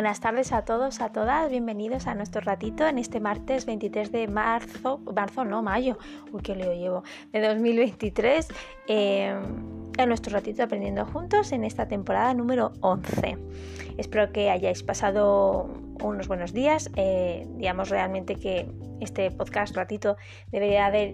Buenas tardes a todos, a todas, bienvenidos a nuestro ratito en este martes 23 de marzo, marzo no, mayo, uy, qué leo llevo, de 2023, eh, en nuestro ratito aprendiendo juntos en esta temporada número 11. Espero que hayáis pasado unos buenos días, eh, digamos realmente que este podcast ratito debería haber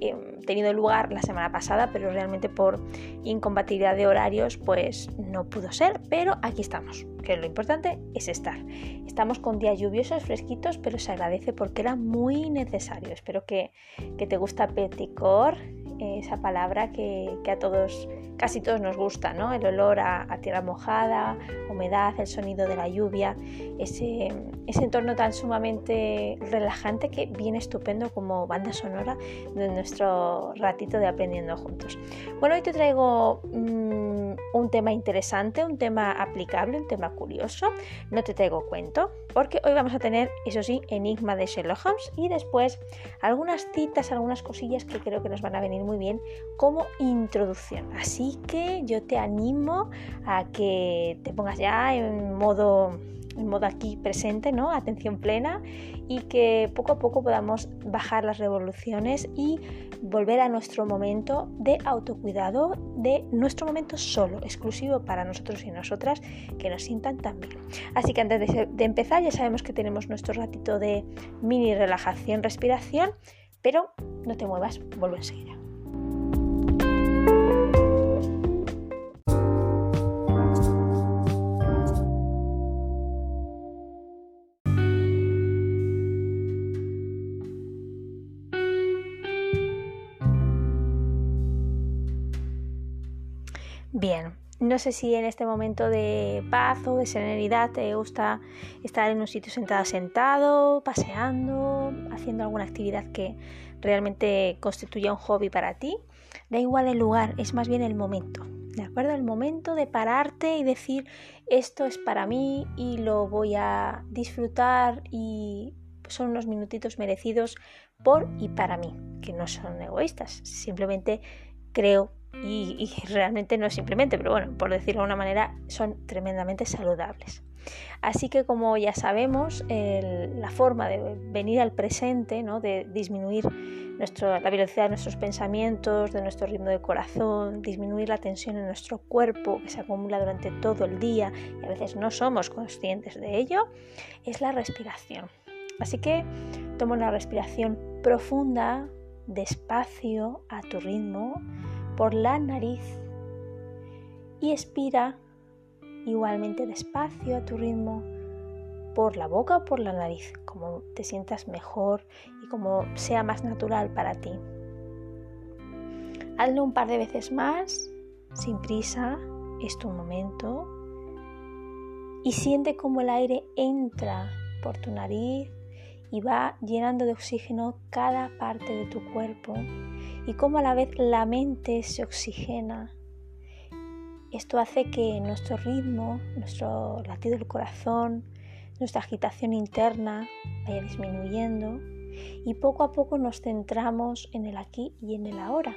Em, tenido lugar la semana pasada, pero realmente por incompatibilidad de horarios pues no pudo ser, pero aquí estamos, que lo importante es estar. Estamos con días lluviosos, fresquitos, pero se agradece porque era muy necesario. Espero que, que te gusta peticor, esa palabra que, a todos, casi todos nos gusta, ¿no? El olor a, tierra mojada, humedad, el sonido de la lluvia, ese, entorno tan sumamente relajante que viene estupendo como banda sonora de nuestro ratito de aprendiendo juntos. Bueno, hoy te traigo mmm, un tema interesante, un tema aplicable, un tema curioso. No te traigo cuento, porque hoy vamos a tener, eso sí, enigma de Sherlock Holmes y después algunas citas, algunas cosillas que creo que nos van a venir muy bien como introducción. Así que yo te animo a que te pongas ya en modo en modo aquí presente, ¿no? Atención plena y que poco a poco podamos bajar las revoluciones y volver a nuestro momento de autocuidado, de nuestro momento solo, exclusivo para nosotros y nosotras, que nos sientan tan bien. Así que antes de, de empezar ya sabemos que tenemos nuestro ratito de mini relajación, respiración, pero no te muevas, vuelvo enseguida. No sé si en este momento de paz o de serenidad te gusta estar en un sitio sentado, sentado, paseando, haciendo alguna actividad que realmente constituya un hobby para ti. Da igual el lugar, es más bien el momento. ¿De acuerdo? El momento de pararte y decir esto es para mí y lo voy a disfrutar y son unos minutitos merecidos por y para mí, que no son egoístas, simplemente creo y, realmente no simplemente, pero bueno, por decirlo de una manera, son tremendamente saludables. Así que como ya sabemos, la forma de venir al presente, ¿no? de disminuir la velocidad de nuestros pensamientos, de nuestro ritmo de corazón, disminuir la tensión en nuestro cuerpo que se acumula durante todo el día y a veces no somos conscientes de ello, es la respiración. Así que toma una respiración profunda, despacio, a tu ritmo, por la nariz y expira igualmente despacio a tu ritmo por la boca o por la nariz, como te sientas mejor y como sea más natural para ti. Hazlo un par de veces más, sin prisa, es tu momento, y siente cómo el aire entra por tu nariz y va llenando de oxígeno cada parte de tu cuerpo y cómo a la vez la mente se oxigena. Esto hace que nuestro ritmo, nuestro latido del corazón, nuestra agitación interna vaya disminuyendo y poco a poco nos centramos en el aquí y en el ahora.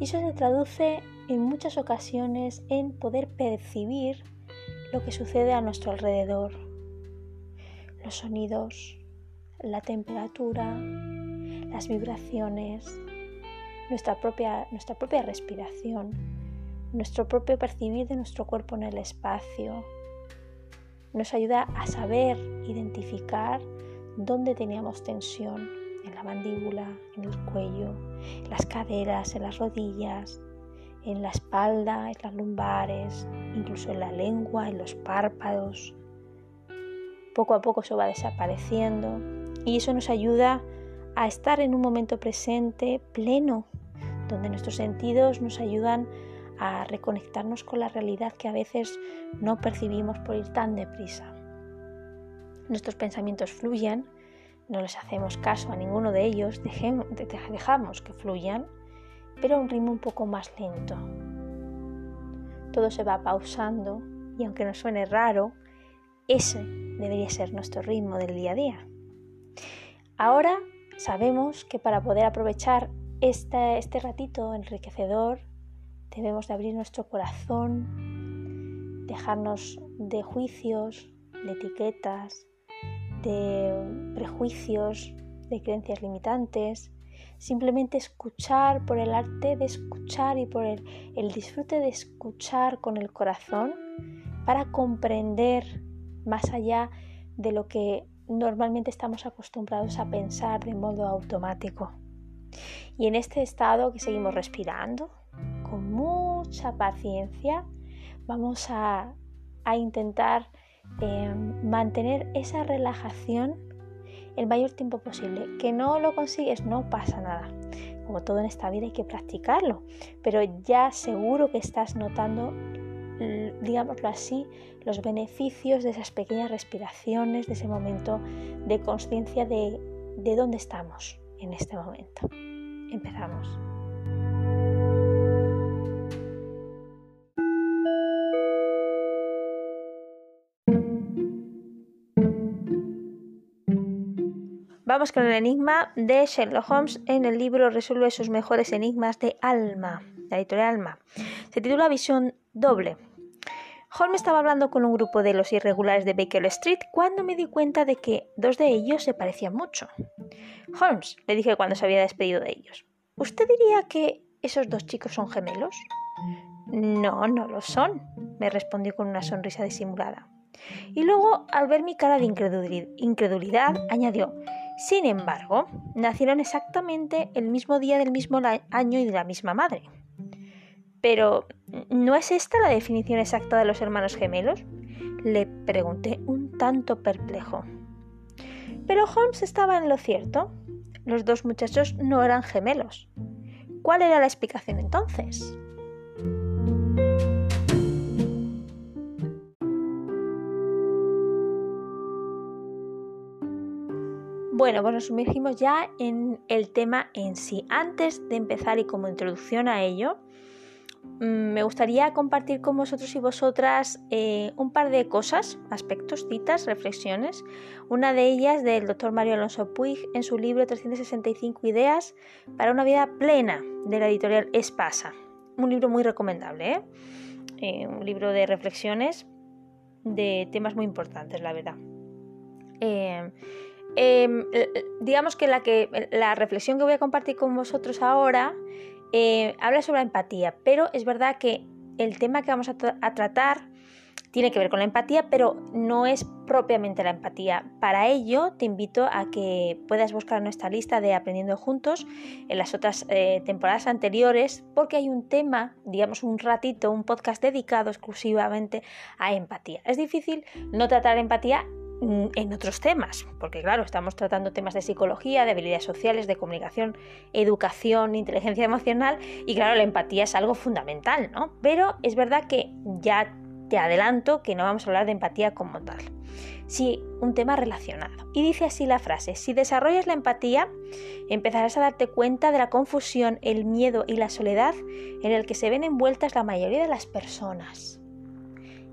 Y eso se traduce en muchas ocasiones en poder percibir lo que sucede a nuestro alrededor, los sonidos, la temperatura, las vibraciones, nuestra propia, nuestra propia respiración, nuestro propio percibir de nuestro cuerpo en el espacio. Nos ayuda a saber identificar dónde teníamos tensión, en la mandíbula, en el cuello, en las caderas, en las rodillas, en la espalda, en las lumbares, incluso en la lengua, en los párpados. Poco a poco eso va desapareciendo y eso nos ayuda a estar en un momento presente pleno, donde nuestros sentidos nos ayudan a reconectarnos con la realidad que a veces no percibimos por ir tan deprisa. Nuestros pensamientos fluyen, no les hacemos caso a ninguno de ellos, dejamos que fluyan, pero a un ritmo un poco más lento. Todo se va pausando y aunque nos suene raro, ese debería ser nuestro ritmo del día a día. Ahora sabemos que para poder aprovechar este, ratito enriquecedor debemos de abrir nuestro corazón, dejarnos de juicios, de etiquetas, de prejuicios, de creencias limitantes, simplemente escuchar por el arte de escuchar y por el, disfrute de escuchar con el corazón para comprender más allá de lo que normalmente estamos acostumbrados a pensar de modo automático. Y en este estado que seguimos respirando, con mucha paciencia, vamos a, intentar eh, mantener esa relajación el mayor tiempo posible. Que no lo consigues, no pasa nada. Como todo en esta vida hay que practicarlo, pero ya seguro que estás notando, digámoslo así, los beneficios de esas pequeñas respiraciones, de ese momento de conciencia de, de dónde estamos en este momento. Empezamos. Vamos con el enigma de Sherlock Holmes en el libro Resuelve sus mejores enigmas de Alma, la editorial Alma. Se titula Visión doble. Holmes estaba hablando con un grupo de los irregulares de Baker Street cuando me di cuenta de que dos de ellos se parecían mucho. Holmes, le dije cuando se había despedido de ellos, ¿usted diría que esos dos chicos son gemelos? No, no lo son, me respondió con una sonrisa disimulada. Y luego, al ver mi cara de incredulidad, añadió, sin embargo, nacieron exactamente el mismo día del mismo año y de la misma madre. Pero, ¿no es esta la definición exacta de los hermanos gemelos? Le pregunté un tanto perplejo. Pero Holmes estaba en lo cierto. Los dos muchachos no eran gemelos. ¿Cuál era la explicación entonces? Bueno, pues nos sumergimos ya en el tema en sí. Antes de empezar y como introducción a ello, me gustaría compartir con vosotros y vosotras eh, un par de cosas, aspectos, citas, reflexiones. Una de ellas del doctor Mario Alonso Puig en su libro 365 ideas para una vida plena de la editorial Espasa. Un libro muy recomendable, ¿eh? Eh, un libro de reflexiones de temas muy importantes, la verdad. Em, digamos que la, que la reflexión que voy a compartir con vosotros ahora eh, habla sobre la empatía, pero es verdad que el tema que vamos a, tratar tiene que ver con la empatía, pero no es propiamente la empatía. Para ello, te invito a que puedas buscar nuestra lista de Aprendiendo Juntos en las otras eh, temporadas anteriores, porque hay un tema, digamos un ratito, un podcast dedicado exclusivamente a empatía. Es difícil no tratar empatía en otros temas, porque claro, estamos tratando temas de psicología, de habilidades sociales, de comunicación, educación, inteligencia emocional y claro, la empatía es algo fundamental, ¿no? Pero es verdad que ya te adelanto que no vamos a hablar de empatía como tal, sí un tema relacionado. Y dice así la frase, si desarrollas la empatía, empezarás a darte cuenta de la confusión, el miedo y la soledad en el que se ven envueltas la mayoría de las personas.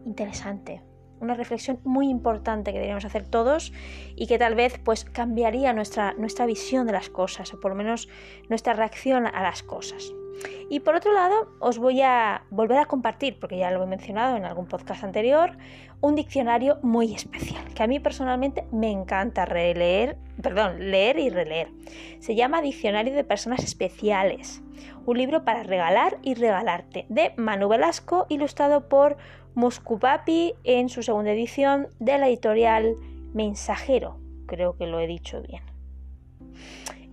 Interesante una reflexión muy importante que deberíamos hacer todos y que tal vez pues cambiaría nuestra, nuestra visión de las cosas o por lo menos nuestra reacción a las cosas. Y por otro lado, os voy a volver a compartir, porque ya lo he mencionado en algún podcast anterior, un diccionario muy especial, que a mí personalmente me encanta releer, perdón, leer y releer. Se llama Diccionario de Personas Especiales, un libro para regalar y regalarte, de Manu Velasco, ilustrado por Muscupapi en su segunda edición de la editorial Mensajero, creo que lo he dicho bien.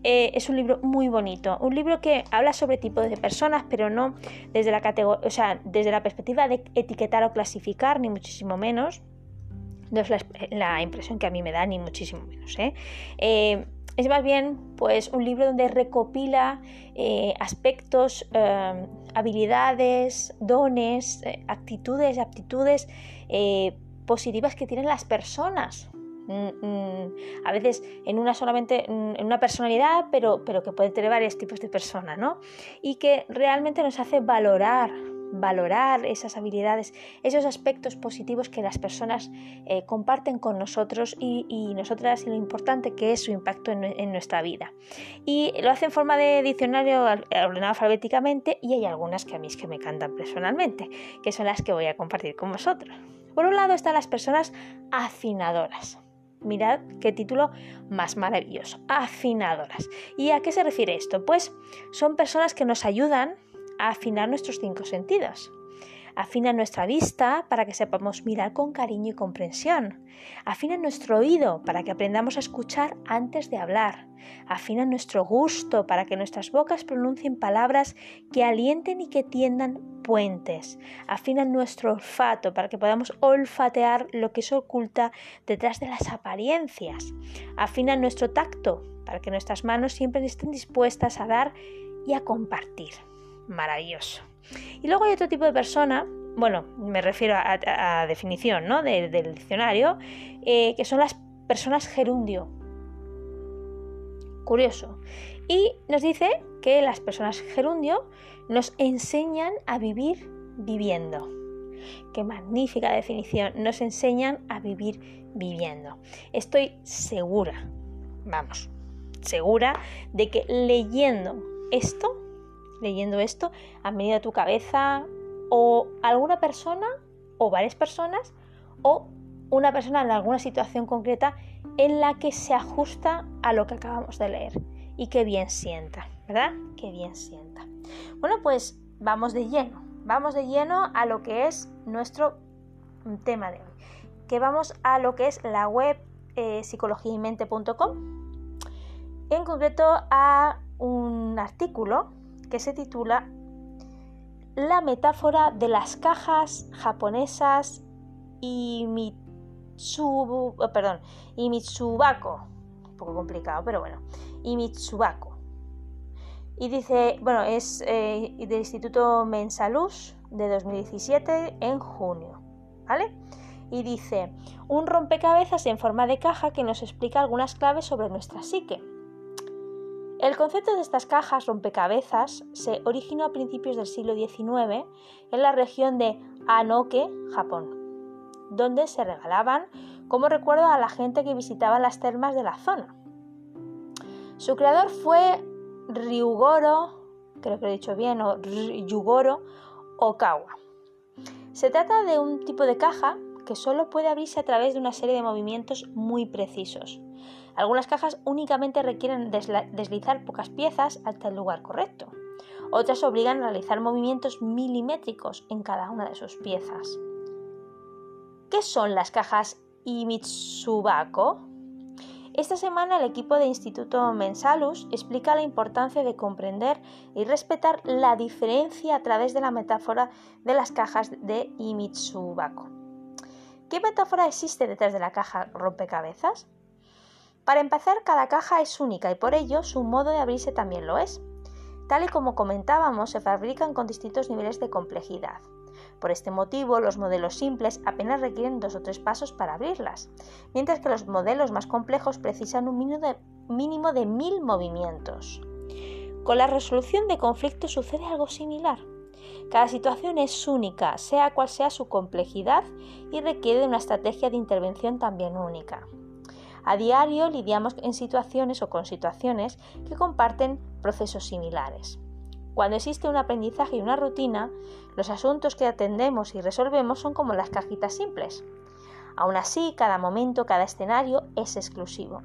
Eh, es un libro muy bonito, un libro que habla sobre tipos de personas, pero no desde la, o sea, desde la perspectiva de etiquetar o clasificar, ni muchísimo menos. No es la, impresión que a mí me da, ni muchísimo menos. ¿eh? Eh, es más bien pues, un libro donde recopila aspectos habilidades, dones, eh, actitudes, aptitudes eh, positivas que tienen las personas. Mm, mm, a veces en una solamente en una personalidad, pero, pero que puede tener varios tipos de personas, ¿no? Y que realmente nos hace valorar valorar esas habilidades, esos aspectos positivos que las personas eh, comparten con nosotros y, nosotras y lo importante que es su impacto en, nuestra vida. Y lo hace en forma de diccionario ordenado alfabéticamente y hay algunas que a mí es que me encantan personalmente, que son las que voy a compartir con vosotros. Por un lado están las personas afinadoras. Mirad qué título más maravilloso, afinadoras. ¿Y a qué se refiere esto? Pues son personas que nos ayudan afinar nuestros cinco sentidos. Afina nuestra vista para que sepamos mirar con cariño y comprensión. Afina nuestro oído para que aprendamos a escuchar antes de hablar. Afina nuestro gusto para que nuestras bocas pronuncien palabras que alienten y que tiendan puentes. Afina nuestro olfato para que podamos olfatear lo que se oculta detrás de las apariencias. Afina nuestro tacto para que nuestras manos siempre estén dispuestas a dar y a compartir. Maravilloso. Y luego hay otro tipo de persona, bueno, me refiero a, definición ¿no? del diccionario, eh, que son las personas gerundio. Curioso. Y nos dice que las personas gerundio nos enseñan a vivir viviendo. Qué magnífica definición. Nos enseñan a vivir viviendo. Estoy segura, vamos, segura de que leyendo esto leyendo esto han venido a tu cabeza o alguna persona o varias personas o una persona en alguna situación concreta en la que se ajusta a lo que acabamos de leer y que bien sienta, ¿verdad? Que bien sienta. Bueno, pues vamos de lleno, vamos de lleno a lo que es nuestro tema de hoy, que vamos a lo que es la web eh, en concreto a un artículo que se titula La metáfora de las cajas japonesas y Mitsubu, oh, perdón, y Mitsubako. Un poco complicado, pero bueno. Y Mitsubako. Y dice, bueno, es eh, del Instituto Mensalus de 2017 en junio. ¿Vale? Y dice, un rompecabezas en forma de caja que nos explica algunas claves sobre nuestra psique. El concepto de estas cajas rompecabezas se originó a principios del siglo XIX en la región de Anoke, Japón, donde se regalaban como recuerdo a la gente que visitaba las termas de la zona. Su creador fue Ryugoro, creo que lo he dicho bien, o Ryugoro Okawa. Se trata de un tipo de caja que solo puede abrirse a través de una serie de movimientos muy precisos. Algunas cajas únicamente requieren deslizar pocas piezas hasta el lugar correcto. Otras obligan a realizar movimientos milimétricos en cada una de sus piezas. ¿Qué son las cajas Imitsubako? Esta semana el equipo de Instituto Mensalus explica la importancia de comprender y respetar la diferencia a través de la metáfora de las cajas de Imitsubako. ¿Qué metáfora existe detrás de la caja rompecabezas? Para empezar, cada caja es única y por ello su modo de abrirse también lo es. Tal y como comentábamos, se fabrican con distintos niveles de complejidad. Por este motivo, los modelos simples apenas requieren dos o tres pasos para abrirlas, mientras que los modelos más complejos precisan un mínimo de, mil movimientos. Con la resolución de conflictos sucede algo similar. Cada situación es única, sea cual sea su complejidad, y requiere una estrategia de intervención también única. A diario lidiamos en situaciones o con situaciones que comparten procesos similares. Cuando existe un aprendizaje y una rutina, los asuntos que atendemos y resolvemos son como las cajitas simples. Aún así, cada momento, cada escenario es exclusivo.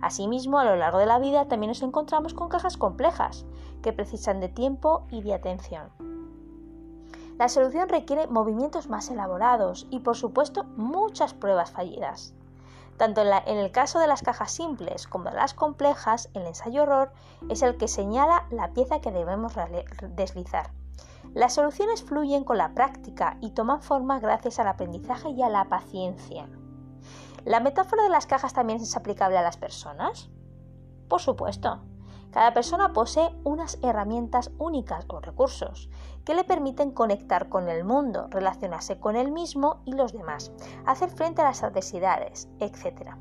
Asimismo, a lo largo de la vida también nos encontramos con cajas complejas, que precisan de tiempo y de atención. La solución requiere movimientos más elaborados y, por supuesto, muchas pruebas fallidas. Tanto en, el caso de las cajas simples como de las complejas, el ensayo horror es el que señala la pieza que debemos deslizar. Las soluciones fluyen con la práctica y toman forma gracias al aprendizaje y a la paciencia. ¿La metáfora de las cajas también es aplicable a las personas? Por supuesto. Cada persona posee unas herramientas únicas o recursos que le permiten conectar con el mundo, relacionarse con él mismo y los demás, hacer frente a las adversidades, etc.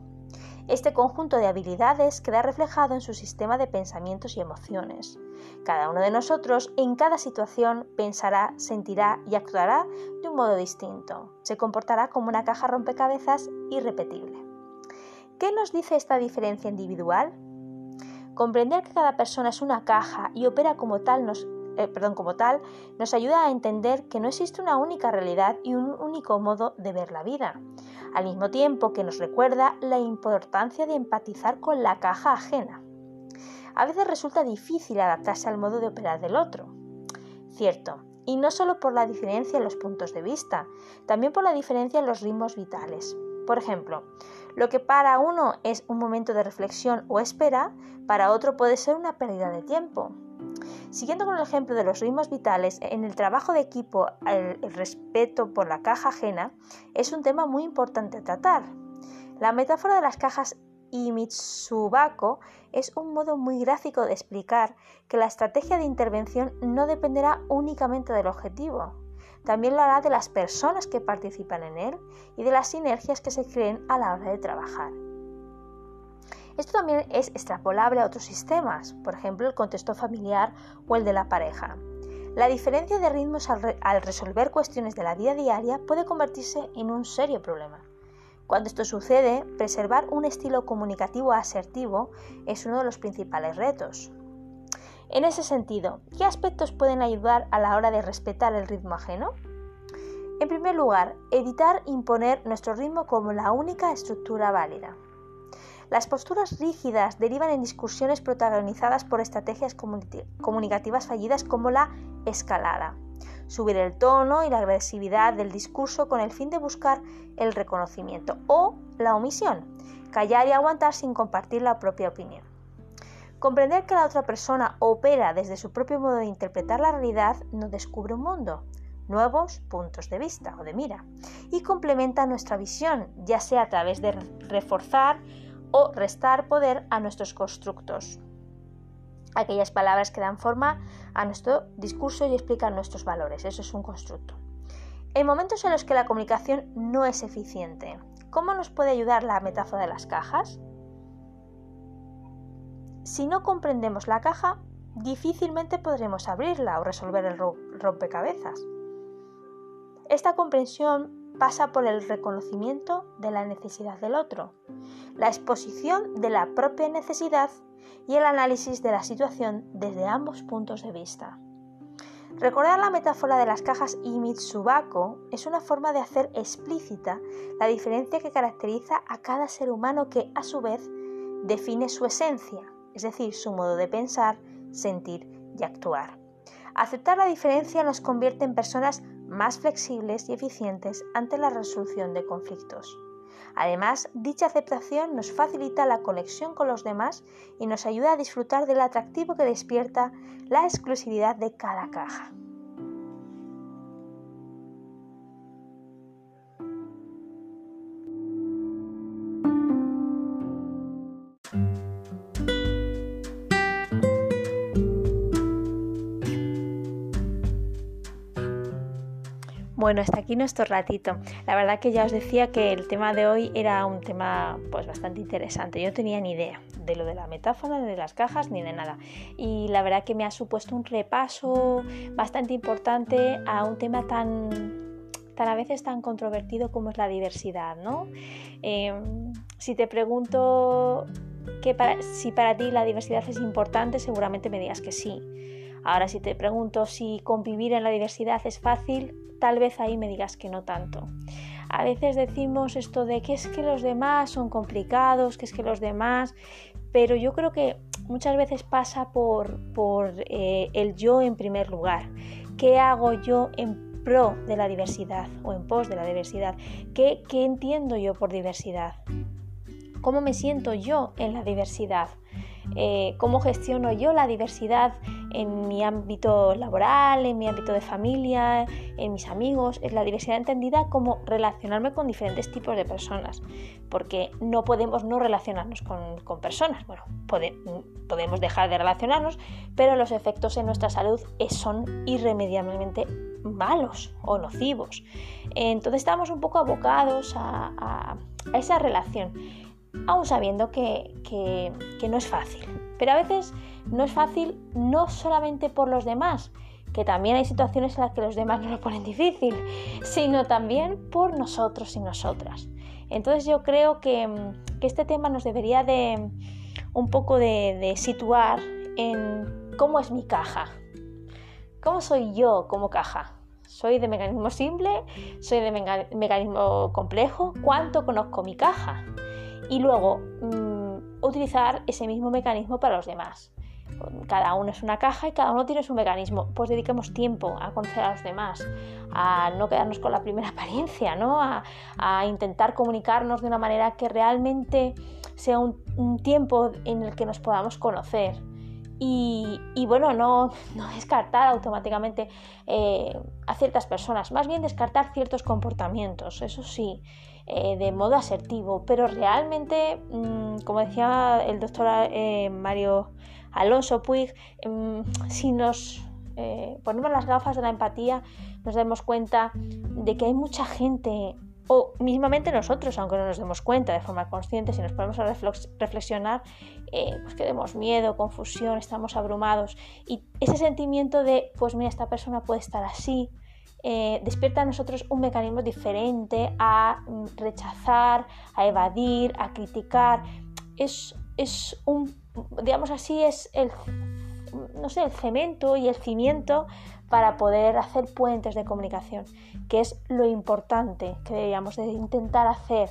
Este conjunto de habilidades queda reflejado en su sistema de pensamientos y emociones. Cada uno de nosotros en cada situación pensará, sentirá y actuará de un modo distinto. Se comportará como una caja rompecabezas irrepetible. ¿Qué nos dice esta diferencia individual? Comprender que cada persona es una caja y opera como tal nos eh, perdón, como tal, nos ayuda a entender que no existe una única realidad y un único modo de ver la vida, al mismo tiempo que nos recuerda la importancia de empatizar con la caja ajena. A veces resulta difícil adaptarse al modo de operar del otro. Cierto, y no solo por la diferencia en los puntos de vista, también por la diferencia en los ritmos vitales. Por ejemplo, lo que para uno es un momento de reflexión o espera, para otro puede ser una pérdida de tiempo. Siguiendo con el ejemplo de los ritmos vitales, en el trabajo de equipo el, respeto por la caja ajena es un tema muy importante a tratar. La metáfora de las cajas y Mitsubako es un modo muy gráfico de explicar que la estrategia de intervención no dependerá únicamente del objetivo, también lo hará de las personas que participan en él y de las sinergias que se creen a la hora de trabajar. Esto también es extrapolable a otros sistemas, por ejemplo el contexto familiar o el de la pareja. La diferencia de ritmos al, resolver cuestiones de la vida diaria puede convertirse en un serio problema. Cuando esto sucede, preservar un estilo comunicativo asertivo es uno de los principales retos. En ese sentido, ¿qué aspectos pueden ayudar a la hora de respetar el ritmo ajeno? En primer lugar, evitar imponer nuestro ritmo como la única estructura válida. Las posturas rígidas derivan en discusiones protagonizadas por estrategias comunicativas fallidas como la escalada, subir el tono y la agresividad del discurso con el fin de buscar el reconocimiento o la omisión, callar y aguantar sin compartir la propia opinión. Comprender que la otra persona opera desde su propio modo de interpretar la realidad nos descubre un mundo, nuevos puntos de vista o de mira, y complementa nuestra visión, ya sea a través de reforzar o restar poder a nuestros constructos. Aquellas palabras que dan forma a nuestro discurso y explican nuestros valores, eso es un constructo. En momentos en los que la comunicación no es eficiente, ¿cómo nos puede ayudar la metáfora de las cajas? Si no comprendemos la caja, difícilmente podremos abrirla o resolver el rompecabezas. Esta comprensión pasa por el reconocimiento de la necesidad del otro, la exposición de la propia necesidad y el análisis de la situación desde ambos puntos de vista. Recordar la metáfora de las cajas y Mitsubako es una forma de hacer explícita la diferencia que caracteriza a cada ser humano que, a su vez, define su esencia, es decir, su modo de pensar, sentir y actuar. Aceptar la diferencia nos convierte en personas más flexibles y eficientes ante la resolución de conflictos. Además, dicha aceptación nos facilita la conexión con los demás y nos ayuda a disfrutar del atractivo que despierta la exclusividad de cada caja. Bueno, hasta aquí nuestro ratito. La verdad que ya os decía que el tema de hoy era un tema pues bastante interesante. Yo no tenía ni idea de lo de la metáfora, de las cajas, ni de nada. Y la verdad que me ha supuesto un repaso bastante importante a un tema tan, tan a veces tan controvertido como es la diversidad, ¿no? Em, si te pregunto que si para ti la diversidad es importante, seguramente me digas que sí. Ahora, si te pregunto si convivir en la diversidad es fácil, tal vez ahí me digas que no tanto. A veces decimos esto de que es que los demás son complicados, que es que los demás, pero yo creo que muchas veces pasa por, por eh, el yo en primer lugar. ¿Qué hago yo en pro de la diversidad o en pos de la diversidad? ¿Qué, qué entiendo yo por diversidad? ¿Cómo me siento yo en la diversidad? Eh, cómo gestiono yo la diversidad en mi ámbito laboral, en mi ámbito de familia, en mis amigos, es la diversidad entendida como relacionarme con diferentes tipos de personas, porque no podemos no relacionarnos con, personas, bueno, podemos dejar de relacionarnos, pero los efectos en nuestra salud son irremediablemente malos o nocivos. Entonces estamos un poco abocados a esa relación aún sabiendo que, no es fácil. Pero a veces no es fácil no solamente por los demás, que también hay situaciones en las que los demás nos lo ponen difícil, sino también por nosotros y nosotras. Entonces yo creo que, este tema nos debería de un poco de, de situar en cómo es mi caja, ¿Cómo soy yo como caja? ¿Soy de mecanismo simple? ¿Soy de mecanismo complejo? ¿Cuánto conozco mi caja? Y luego mm, utilizar ese mismo mecanismo para los demás. Cada uno es una caja y cada uno tiene su mecanismo. Pues dediquemos tiempo a conocer a los demás, a no quedarnos con la primera apariencia, ¿no? a, intentar comunicarnos de una manera que realmente sea un tiempo en el que nos podamos conocer, y, bueno, no, descartar automáticamente eh, a ciertas personas, más bien descartar ciertos comportamientos, eso sí, eh, de modo asertivo, pero realmente, mm, como decía el doctor eh, Mario Alonso Puig, mm, si nos ponemos las gafas de la empatía, nos damos cuenta de que hay mucha gente o mismamente nosotros, aunque no nos demos cuenta de forma consciente, si nos ponemos a reflexionar, eh, pues que demos miedo, confusión, estamos abrumados. Y ese sentimiento de, pues mira, esta persona puede estar así, eh, despierta a nosotros un mecanismo diferente a mm, rechazar, a evadir, a criticar. Es, es un, digamos así, es el, no sé, el cemento y el cimiento para poder hacer puentes de comunicación, que es lo importante que deberíamos de intentar hacer.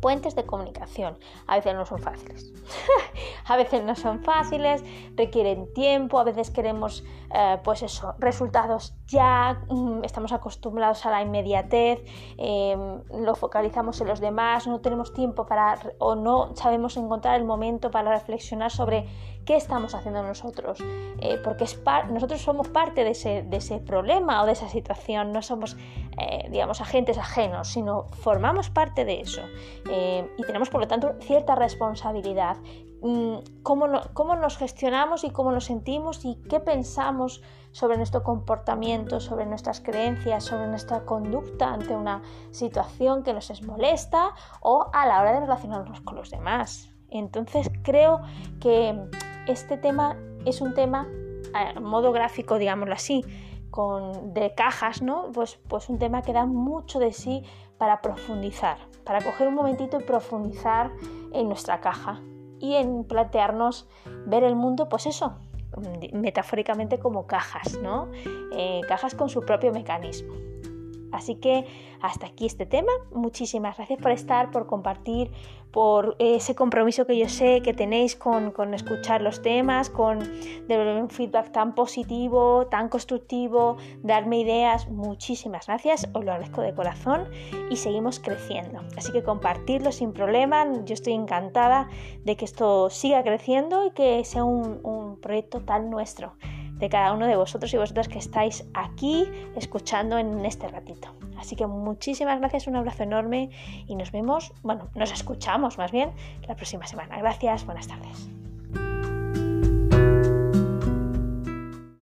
Puentes de comunicación. A veces no son fáciles. a veces no son fáciles, requieren tiempo, a veces queremos, eh, pues eso, resultados ya, mm, estamos acostumbrados a la inmediatez, em, lo focalizamos en los demás, no tenemos tiempo para, o no sabemos encontrar el momento para reflexionar sobre qué estamos haciendo nosotros, eh, porque nosotros somos parte de ese, problema o de esa situación, no somos, eh, digamos, agentes ajenos, sino formamos parte de eso eh, y tenemos, por lo tanto, cierta responsabilidad. Mm, cómo nos gestionamos y cómo nos sentimos y qué pensamos sobre nuestro comportamiento, sobre nuestras creencias, sobre nuestra conducta ante una situación que nos es molesta o a la hora de relacionarnos con los demás. Entonces creo que este tema es un tema a modo gráfico, digámoslo así, con, de cajas, ¿no? Pues, pues un tema que da mucho de sí para profundizar, para coger un momentito y profundizar en nuestra caja y en plantearnos ver el mundo, pues eso, metafóricamente como cajas, ¿no? Eh, cajas con su propio mecanismo. Así que hasta aquí este tema. Muchísimas gracias por estar, por compartir, por ese compromiso que yo sé que tenéis con, escuchar los temas, con devolver un feedback tan positivo, tan constructivo, darme ideas. Muchísimas gracias, os lo agradezco de corazón y seguimos creciendo. Así que compartirlo sin problema. Yo estoy encantada de que esto siga creciendo y que sea un, un proyecto tan nuestro de cada uno de vosotros y vosotras que estáis aquí escuchando en este ratito. Así que muchísimas gracias, un abrazo enorme y nos vemos, bueno, nos escuchamos más bien la próxima semana. Gracias, buenas tardes.